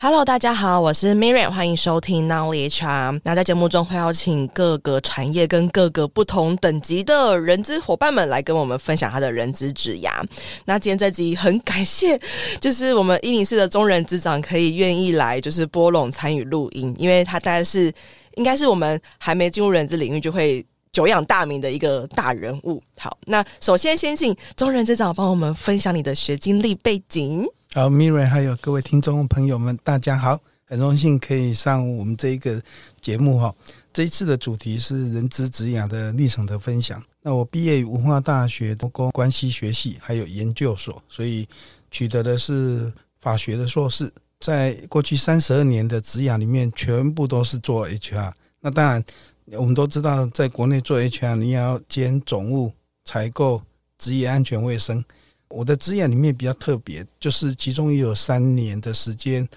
Hello，大家好，我是 Miriam，欢迎收听 Nowly HR。那在节目中会邀请各个产业跟各个不同等级的人资伙伴们来跟我们分享他的人资职涯。那今天这集很感谢，就是我们一零四的中人资长可以愿意来，就是拨冗参与录音，因为他大概是应该是我们还没进入人资领域就会久仰大名的一个大人物。好，那首先先请中人资长帮我们分享你的学经历背景。好，Miriam，还有各位听众朋友们，大家好，很荣幸可以上我们这一个节目哈。这一次的主题是人资职涯的历程的分享。那我毕业于文化大学多工关系学系，还有研究所，所以取得的是法学的硕士。在过去三十二年的职涯里面，全部都是做 HR。那当然，我们都知道，在国内做 HR，你要兼总务、采购、职业安全卫生。我的职业里面比较特别，就是其中也有三年的时间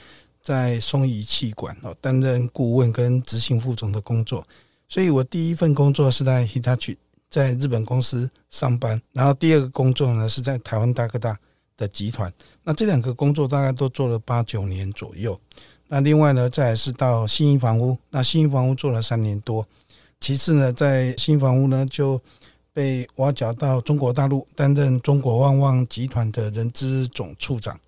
在松仪气管哦担任顾问跟执行副总的工作，所以我第一份工作是在 Hitachi，在日本公司上班，然后第二个工作呢是在台湾大哥大的集团，那这两个工作大概都做了八九年左右。那另外呢，再是到信义房屋，那信义房屋做了三年多，其次呢，在新房屋呢就。被挖角到中国大陆担任中国旺旺集团的人资总处长，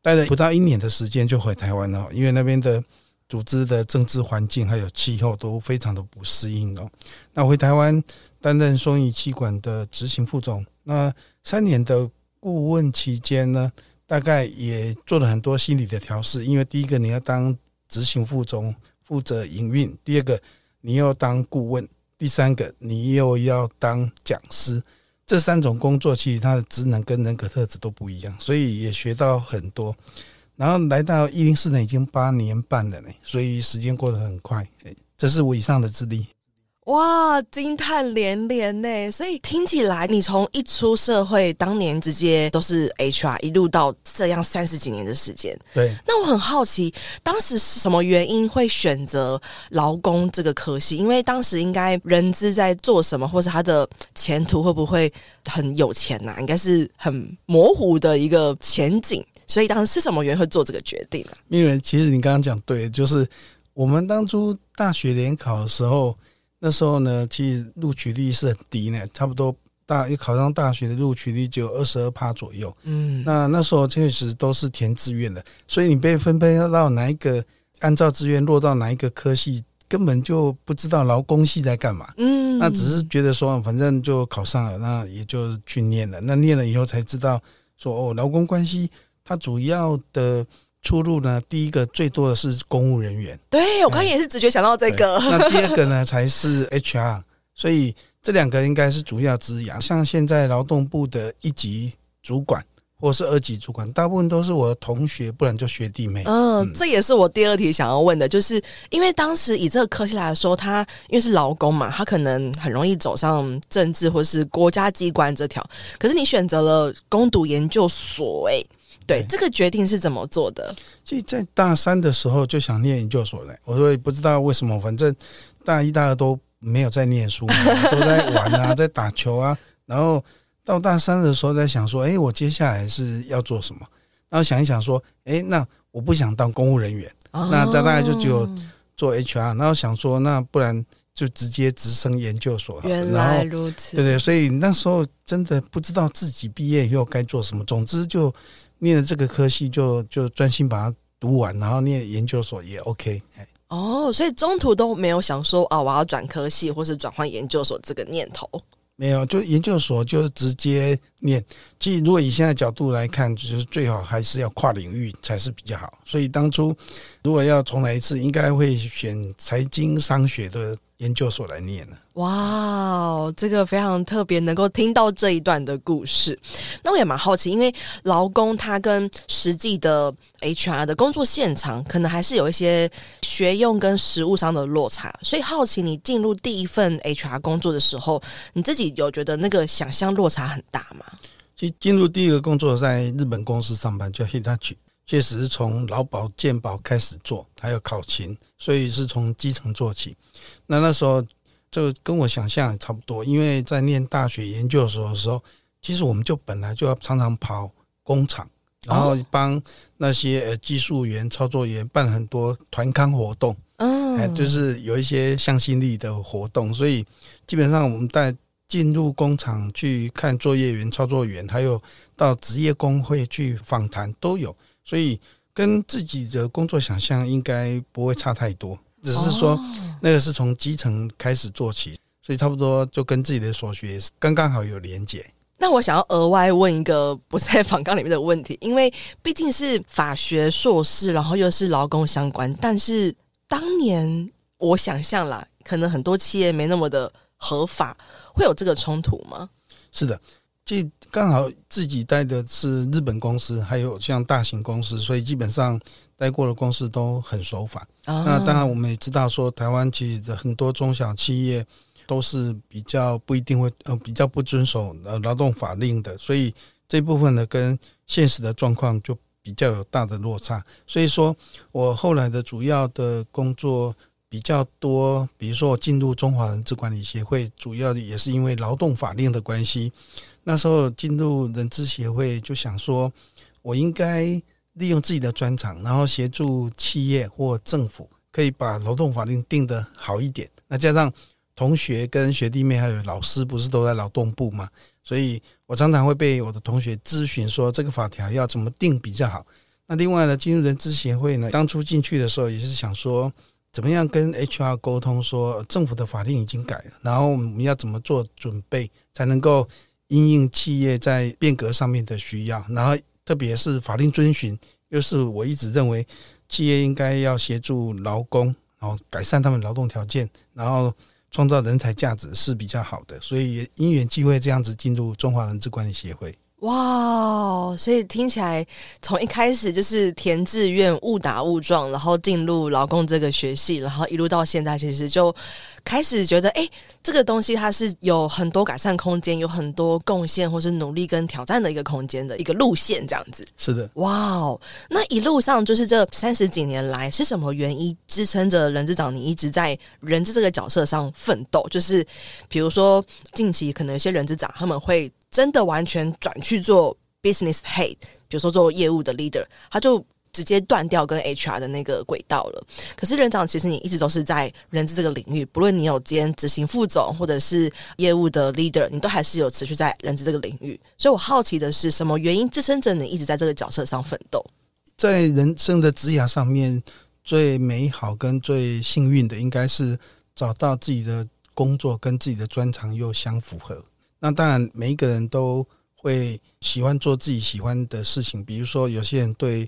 待了不到一年的时间就回台湾了，因为那边的组织的政治环境还有气候都非常的不适应哦。那回台湾担任松仪气管的执行副总，那三年的顾问期间呢，大概也做了很多心理的调试，因为第一个你要当执行副总负责营运，第二个你要当顾问。第三个，你又要当讲师，这三种工作其实它的职能跟人格特质都不一样，所以也学到很多。然后来到一零四呢，已经八年半了呢，所以时间过得很快。这是我以上的资历。哇，惊叹连连呢！所以听起来，你从一出社会，当年直接都是 HR，一路到这样三十几年的时间。对。那我很好奇，当时是什么原因会选择劳工这个科系？因为当时应该人资在做什么，或是他的前途会不会很有钱呐、啊？应该是很模糊的一个前景。所以当时是什么原因会做这个决定呢、啊？因为其实你刚刚讲对，就是我们当初大学联考的时候。那时候呢，其实录取率是很低呢，差不多大一考上大学的录取率只有二十二趴左右。嗯，那那时候确实都是填志愿的，所以你被分配到哪一个，按照志愿落到哪一个科系，根本就不知道劳工系在干嘛。嗯，那只是觉得说，反正就考上了，那也就去念了。那念了以后才知道说，哦，劳工关系它主要的。出入呢？第一个最多的是公务人员，对，我刚也是直觉想到这个。那第二个呢，才是 HR，所以这两个应该是主要职涯。像现在劳动部的一级主管或是二级主管，大部分都是我的同学，不然就学弟妹。嗯，嗯，这也是我第二题想要问的，就是因为当时以这个科系来说，他因为是劳工嘛，他可能很容易走上政治或是国家机关这条。可是你选择了攻读研究所，欸，诶。对，这个决定是怎么做的？其实，在大三的时候就想念研究所了。我说也不知道为什么，反正大一、大二都没有在念书，都在玩啊，在打球啊。然后到大三的时候，在想说，哎，我接下来是要做什么？然后想一想说，哎，那我不想当公务人员，哦、那大概就只有做 HR。然后想说，那不然就直接直升研究所。原来如此，对对。所以那时候真的不知道自己毕业以后该做什么。总之就。念了这个科系就就专心把它读完，然后念研究所也 OK。哦，所以中途都没有想说啊，我要转科系或是转换研究所这个念头。没有，就研究所就直接念。其实如果以现在角度来看，就是最好还是要跨领域才是比较好。所以当初如果要重来一次，应该会选财经商学的。研究所来念了，哇，这个非常特别，能够听到这一段的故事。那我也蛮好奇，因为劳工他跟实际的 HR 的工作现场，可能还是有一些学用跟实务上的落差。所以好奇，你进入第一份 HR 工作的时候，你自己有觉得那个想象落差很大吗？其实进入第一个工作在日本公司上班，叫 Hitachi，确实是从劳保健保开始做，还有考勤，所以是从基层做起。那那时候就跟我想象差不多，因为在念大学研究所的时候，其实我们就本来就要常常跑工厂，然后帮那些呃技术员、操作员办很多团康活动，嗯、呃，就是有一些向心力的活动，所以基本上我们在进入工厂去看作业员、操作员，还有到职业工会去访谈都有，所以跟自己的工作想象应该不会差太多，只是说那个是从基层开始做起，所以差不多就跟自己的所学刚刚好有连结。那我想要额外问一个不在访纲里面的问题，因为毕竟是法学硕士，然后又是劳工相关，但是当年我想象啦，可能很多企业没那么的合法，会有这个冲突吗？是的，就刚好自己待的是日本公司，还有像大型公司，所以基本上待过的公司都很守法。啊、那当然，我们也知道说，台湾其实很多中小企业。都是比较不一定会呃比较不遵守呃劳动法令的，所以这部分呢跟现实的状况就比较有大的落差。所以说我后来的主要的工作比较多，比如说我进入中华人资管理协会，主要也是因为劳动法令的关系。那时候进入人资协会，就想说我应该利用自己的专长，然后协助企业或政府可以把劳动法令定得好一点。那加上同学跟学弟妹还有老师不是都在劳动部吗？所以我常常会被我的同学咨询说，这个法条要怎么定比较好。那另外呢，进入人资协会呢，当初进去的时候也是想说，怎么样跟 HR 沟通说，政府的法令已经改了，然后我们要怎么做准备，才能够因应企业在变革上面的需要。然后特别是法令遵循，又是我一直认为企业应该要协助劳工，然后改善他们劳动条件，然后。创造人才价值是比较好的，所以因缘际会这样子进入中华人资管理协会。哇，所以听起来从一开始就是填志愿误打误撞，然后进入劳工这个学系，然后一路到现在，其实就开始觉得，哎，这个东西它是有很多改善空间，有很多贡献或是努力跟挑战的一个空间的一个路线，这样子。是的，哇哦，那一路上就是这三十几年来，是什么原因支撑着人资长你一直在人资这个角色上奋斗？就是比如说近期可能有些人资长他们会。真的完全转去做 business head，比如说做业务的 leader，他就直接断掉跟 HR 的那个轨道了。可是人长，其实你一直都是在人资这个领域，不论你有兼执行副总或者是业务的 leader，你都还是有持续在人资这个领域。所以我好奇的是，什么原因支撑着你一直在这个角色上奋斗？在人生的职涯上面，最美好跟最幸运的，应该是找到自己的工作跟自己的专长又相符合。那当然，每一个人都会喜欢做自己喜欢的事情。比如说，有些人对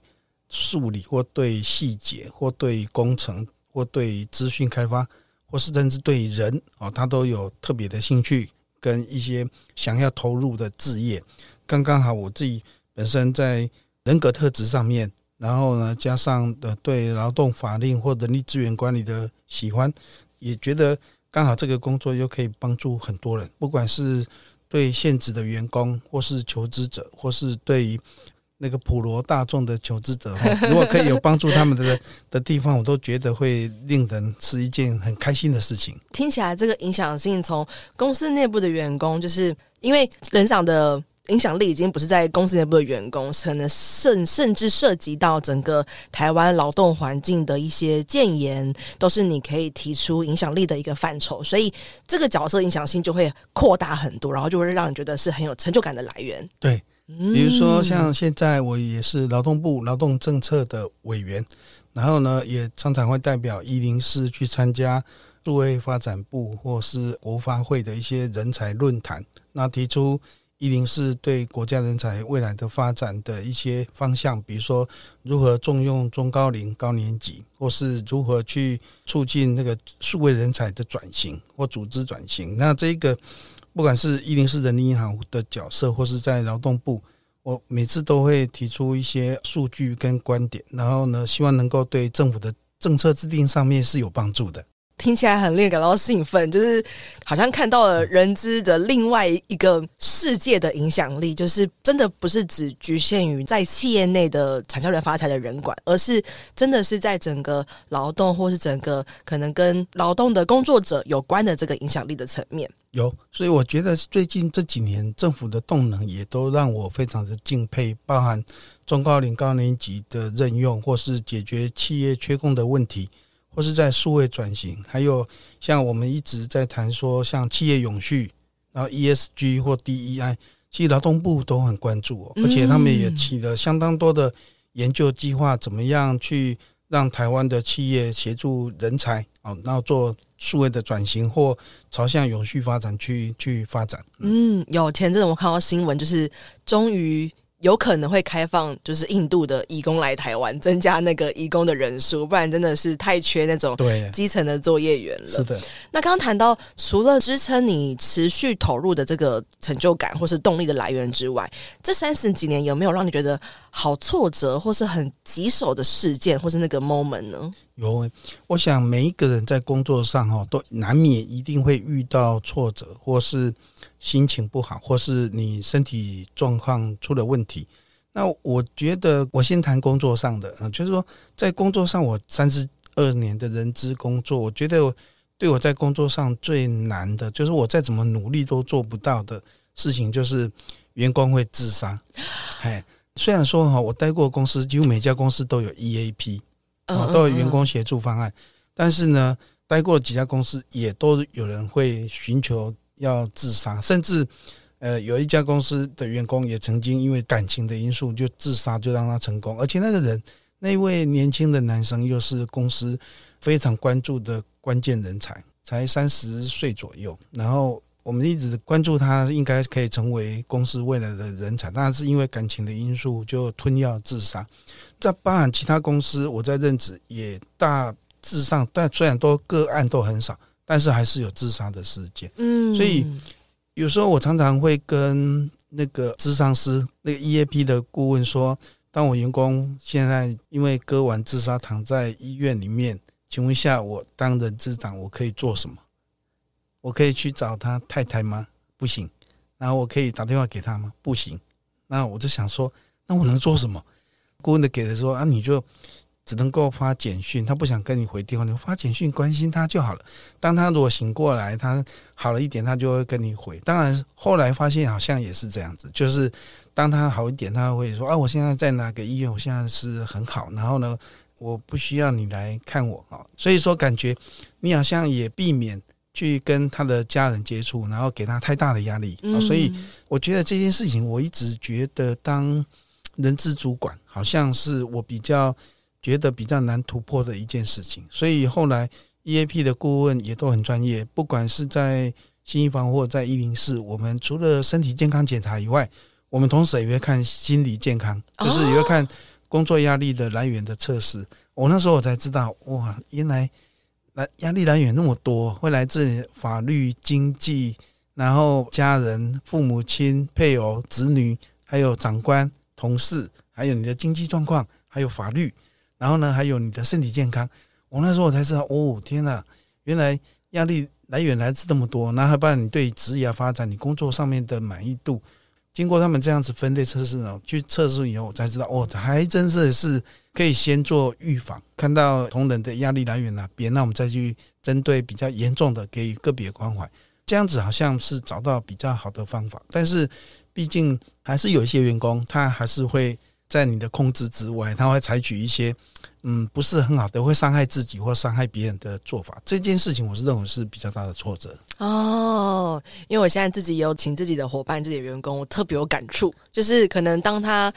数理或对细节，或对工程，或对资讯开发，或是甚至对人哦，他都有特别的兴趣跟一些想要投入的志业。刚刚好，我自己本身在人格特质上面，然后呢，加上的对劳动法令或人力资源管理的喜欢，也觉得。刚好这个工作又可以帮助很多人，不管是对现职的员工，或是求职者，或是对于那个普罗大众的求职者，如果可以有帮助他们的 的地方，我都觉得会令人是一件很开心的事情。听起来这个影响性从公司内部的员工，就是因为人长的。影响力已经不是在公司内部的员工，可能甚甚至涉及到整个台湾劳动环境的一些建言，都是你可以提出影响力的一个范畴。所以这个角色影响性就会扩大很多，然后就会让你觉得是很有成就感的来源。对，比如说像现在我也是劳动部劳动政策的委员，然后呢也常常会代表一零四去参加数位发展部或是国发会的一些人才论坛，那提出。一零四对国家人才未来的发展的一些方向，比如说如何重用中高龄高年级，或是如何去促进那个数位人才的转型或组织转型。那这个不管是一零四人力银行的角色，或是在劳动部，我每次都会提出一些数据跟观点，然后呢，希望能够对政府的政策制定上面是有帮助的。听起来很令人感到兴奋，就是好像看到了人资的另外一个世界的影响力，就是真的不是只局限于在企业内的产销人发财的人管，而是真的是在整个劳动或是整个可能跟劳动的工作者有关的这个影响力的层面。有，所以我觉得最近这几年政府的动能也都让我非常的敬佩，包含中高龄高年级的任用，或是解决企业缺工的问题。或是在数位转型，还有像我们一直在谈说，像企业永续，然后 ESG 或 DEI，其实劳动部都很关注哦，而且他们也起了相当多的研究计划，怎么样去让台湾的企业协助人才啊，然后做数位的转型或朝向永续发展去去发展。嗯，有前阵子我看到新闻，就是终于。有可能会开放，就是印度的移工来台湾，增加那个移工的人数，不然真的是太缺那种基层的作业员了。是的。那刚刚谈到，除了支撑你持续投入的这个成就感或是动力的来源之外，这三十几年有没有让你觉得好挫折或是很棘手的事件，或是那个 moment 呢？有，我想每一个人在工作上哈，都难免一定会遇到挫折，或是。心情不好，或是你身体状况出了问题，那我觉得我先谈工作上的，嗯，就是说在工作上，我三十二年的人资工作，我觉得对我在工作上最难的，就是我再怎么努力都做不到的事情，就是员工会自杀。哎，虽然说哈，我待过公司，几乎每家公司都有 EAP，啊都有员工协助方案，但是呢，待过几家公司也都有人会寻求。要自杀，甚至，呃，有一家公司的员工也曾经因为感情的因素就自杀，就让他成功。而且那个人，那位年轻的男生又是公司非常关注的关键人才，才三十岁左右。然后我们一直关注他，应该可以成为公司未来的人才，但是因为感情的因素就吞药自杀。在包含其他公司，我在任职也大致上，但虽然都个案都很少。但是还是有自杀的事件，嗯，所以有时候我常常会跟那个咨商师、那个 EAP 的顾问说，当我员工现在因为割腕自杀躺在医院里面，请问一下，我当人资长我可以做什么？我可以去找他太太吗？不行。然后我可以打电话给他吗？不行。那我就想说，那我能做什么？顾问的给的说啊，你就。只能够发简讯，他不想跟你回电话，你发简讯关心他就好了。当他如果醒过来，他好了一点，他就会跟你回。当然，后来发现好像也是这样子，就是当他好一点，他会说：“啊，我现在在哪个医院？我现在是很好。然后呢，我不需要你来看我啊。”所以说，感觉你好像也避免去跟他的家人接触，然后给他太大的压力。所以，我觉得这件事情，我一直觉得当人资主管，好像是我比较。觉得比较难突破的一件事情，所以后来 EAP 的顾问也都很专业，不管是在新一房或在一零四，我们除了身体健康检查以外，我们同时也会看心理健康，就是也会看工作压力的来源的测试。我那时候我才知道，哇，原来来压力来源那么多，会来自法律、经济，然后家人、父母亲、配偶、子女，还有长官、同事，还有你的经济状况，还有法律。然后呢，还有你的身体健康，我那时候我才知道，哦，天哪，原来压力来源来自这么多，那还包括你对职业发展、你工作上面的满意度，经过他们这样子分类测试呢，去测试以后，我才知道，哦，还真是是可以先做预防，看到同仁的压力来源哪边，那我们再去针对比较严重的给予个别关怀，这样子好像是找到比较好的方法，但是毕竟还是有一些员工，他还是会。在你的控制之外，他会采取一些嗯不是很好的，会伤害自己或伤害别人的做法。这件事情，我是认为是比较大的挫折哦。因为我现在自己有请自己的伙伴、自己的员工，我特别有感触。就是可能当他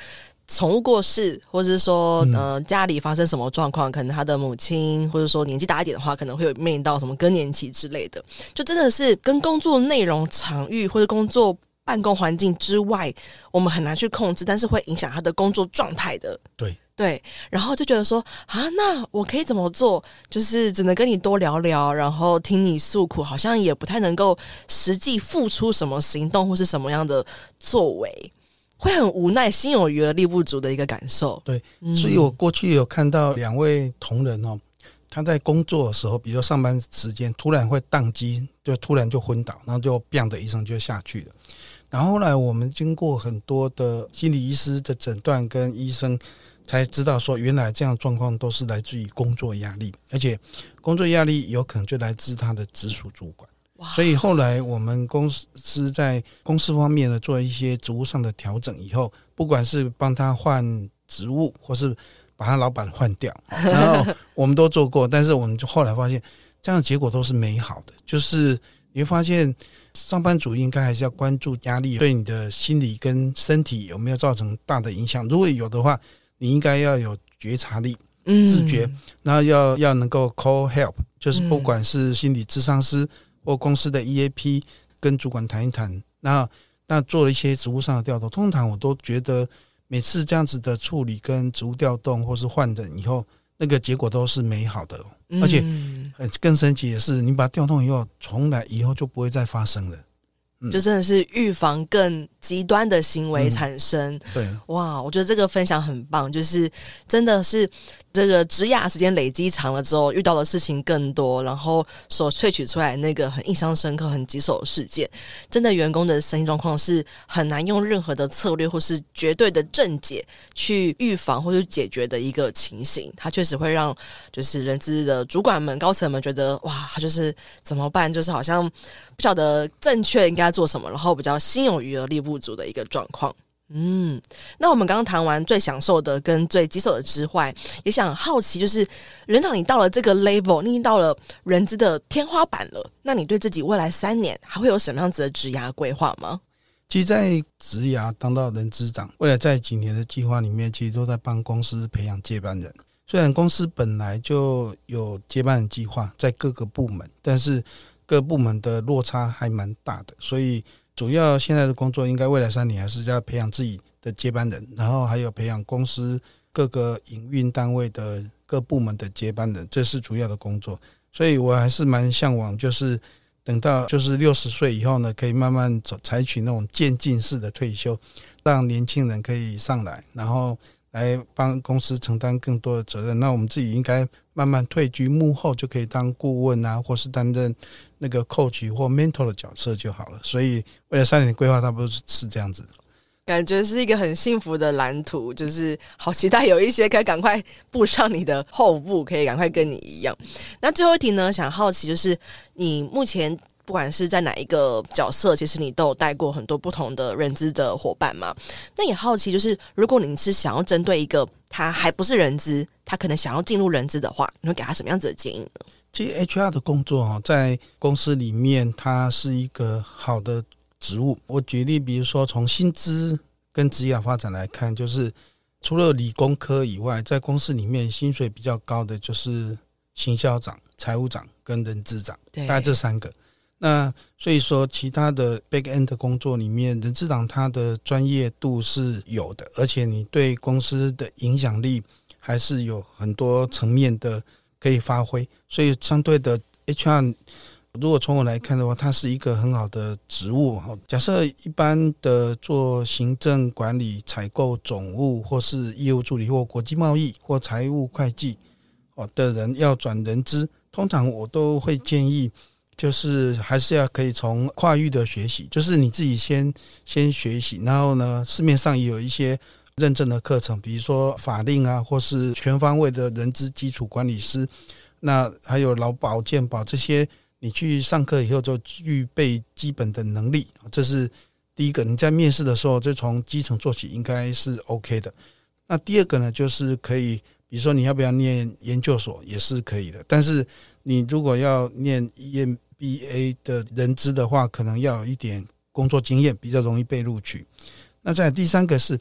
宠物过世，或者是说呃家里发生什么状况，可能他的母亲或者说年纪大一点的话，可能会有面临到什么更年期之类的，就真的是跟工作内容、场域或者工作。办公环境之外，我们很难去控制，但是会影响他的工作状态的。对对，然后就觉得说啊，那我可以怎么做？就是只能跟你多聊聊，然后听你诉苦，好像也不太能够实际付出什么行动或是什么样的作为，会很无奈，心有余而力不足的一个感受。对，所以我过去有看到两位同仁哦。他在工作的时候，比如说上班时间突然会宕机，就突然就昏倒，然后就“砰”的一声就下去了。然后后来我们经过很多的心理医师的诊断跟医生，才知道说原来这样状况都是来自于工作压力，而且工作压力有可能就来自他的直属主管。所以后来我们公司在公司方面呢做一些职务上的调整以后，不管是帮他换职务，或是把他老板换掉，然后我们都做过，但是我们就后来发现，这样的结果都是美好的。就是你会发现，上班族应该还是要关注压力对你的心理跟身体有没有造成大的影响。如果有的话，你应该要有觉察力、自觉，然后要要能够 call help，就是不管是心理咨商师或公司的 EAP，跟主管谈一谈。那那做了一些职务上的调动，通常我都觉得。每次这样子的处理跟职务调动或是换人以后，那个结果都是美好的，而且更神奇的是，你把它调动以后，从来以后就不会再发生了。就真的是预防更极端的行为产生。对，哇，我觉得这个分享很棒，就是真的是。这个职涯时间累积长了之后，遇到的事情更多，然后所萃取出来那个很印象深刻、很棘手的事件，真的员工的身心状况是很难用任何的策略或是绝对的正解去预防或者解决的一个情形。它确实会让就是人资的主管们、高层们觉得哇，就是怎么办？就是好像不晓得正确应该做什么，然后比较心有余而力不足的一个状况。嗯，那我们刚刚谈完最享受的跟最棘手的之外，也想好奇，就是人长，你到了这个 level，你已经到了人资的天花板了，那你对自己未来三年还会有什么样子的职涯规划吗？其实，在职涯当到人资长，未来在几年的计划里面，其实都在帮公司培养接班人。虽然公司本来就有接班人计划在各个部门，但是各部门的落差还蛮大的，所以。主要现在的工作，应该未来三年还是要培养自己的接班人，然后还有培养公司各个营运单位的各部门的接班人，这是主要的工作。所以我还是蛮向往，就是等到就是六十岁以后呢，可以慢慢走，采取那种渐进式的退休，让年轻人可以上来，然后来帮公司承担更多的责任。那我们自己应该慢慢退居幕后，就可以当顾问啊，或是担任。那个 coach 或 mentor 的角色就好了，所以未来三年的规划差不多是这样子的，感觉是一个很幸福的蓝图，就是好期待有一些可以赶快步上你的后步，可以赶快跟你一样。那最后一题呢，想好奇就是你目前不管是在哪一个角色，其实你都有带过很多不同的人资的伙伴嘛？那也好奇就是，如果你是想要针对一个他还不是人资，他可能想要进入人资的话，你会给他什么样子的建议呢？其实 HR 的工作哈，在公司里面，它是一个好的职务。我举例，比如说从薪资跟职业发展来看，就是除了理工科以外，在公司里面薪水比较高的就是行销长、财务长跟人资长，大概这三个。那所以说，其他的 back end 的工作里面，人资长他的专业度是有的，而且你对公司的影响力还是有很多层面的。可以发挥，所以相对的 HR，如果从我来看的话，它是一个很好的职务。假设一般的做行政管理、采购、总务，或是业务助理，或国际贸易，或财务会计哦的人要转人资，通常我都会建议，就是还是要可以从跨域的学习，就是你自己先先学习，然后呢，市面上也有一些。认证的课程，比如说法令啊，或是全方位的人资基础管理师，那还有劳保健保这些，你去上课以后就具备基本的能力，这是第一个。你在面试的时候就从基层做起，应该是 OK 的。那第二个呢，就是可以，比如说你要不要念研究所，也是可以的。但是你如果要念 B A 的人资的话，可能要有一点工作经验，比较容易被录取。那在第三个是。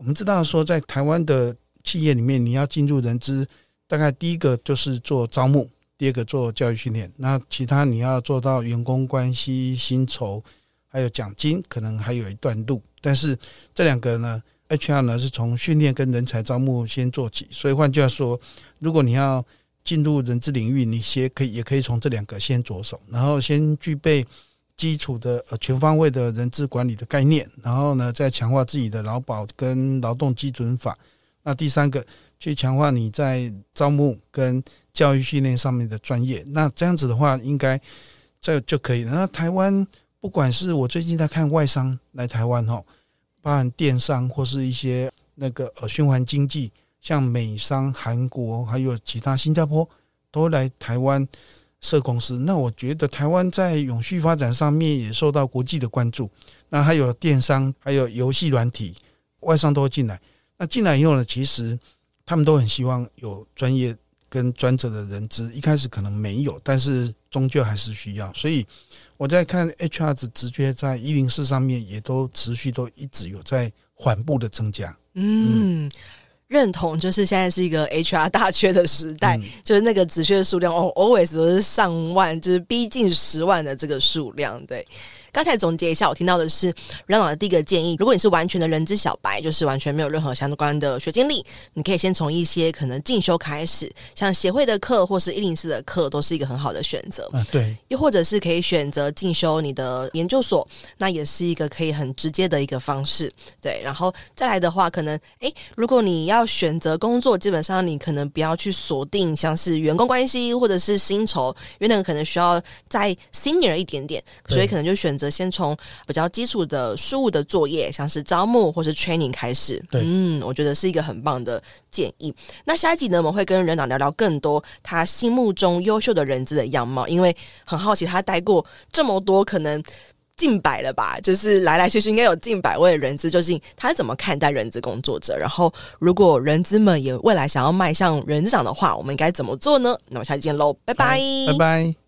我们知道说，在台湾的企业里面，你要进入人资，大概第一个就是做招募，第二个做教育训练，那其他你要做到员工关系、薪酬，还有奖金，可能还有一段路。但是这两个呢，HR 呢是从训练跟人才招募先做起。所以换句话说，如果你要进入人资领域，你先可以也可以从这两个先着手，然后先具备。基础的呃全方位的人资管理的概念，然后呢，再强化自己的劳保跟劳动基准法。那第三个，去强化你在招募跟教育训练上面的专业。那这样子的话，应该这就可以了。那台湾不管是我最近在看外商来台湾哈，包含电商或是一些那个呃循环经济，像美商、韩国还有其他新加坡都来台湾。设公司，那我觉得台湾在永续发展上面也受到国际的关注。那还有电商，还有游戏软体，外商都会进来。那进来以后呢，其实他们都很希望有专业跟专责的人资。一开始可能没有，但是终究还是需要。所以我在看 HR 的职缺在一零四上面，也都持续都一直有在缓步的增加。嗯。嗯认同，就是现在是一个 HR 大缺的时代，嗯、就是那个职缺的数量哦，always 都是上万，就是逼近十万的这个数量，对。刚才总结一下，我听到的是阮老的第一个建议：如果你是完全的人资小白，就是完全没有任何相关的学经历，你可以先从一些可能进修开始，像协会的课或是一零四的课，都是一个很好的选择。啊，对。又或者是可以选择进修你的研究所，那也是一个可以很直接的一个方式。对，然后再来的话，可能诶，如果你要选择工作，基本上你可能不要去锁定像是员工关系或者是薪酬，因为那个可能需要再 senior 一点点，所以可能就选。则先从比较基础的事务的作业，像是招募或是 training 开始。对，嗯，我觉得是一个很棒的建议。那下一集呢，我们会跟人长聊聊更多他心目中优秀的人资的样貌，因为很好奇他带过这么多，可能近百了吧，就是来来去去应该有近百位的人资，究竟他是怎么看待人资工作者？然后，如果人资们也未来想要迈向人资长的话，我们应该怎么做呢？那我们下期见喽，拜拜，拜拜。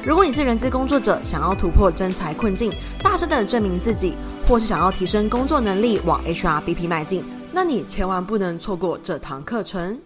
如果你是人资工作者，想要突破征才困境，大声的证明自己，或是想要提升工作能力，往 HRBP 迈进，那你千万不能错过这堂课程。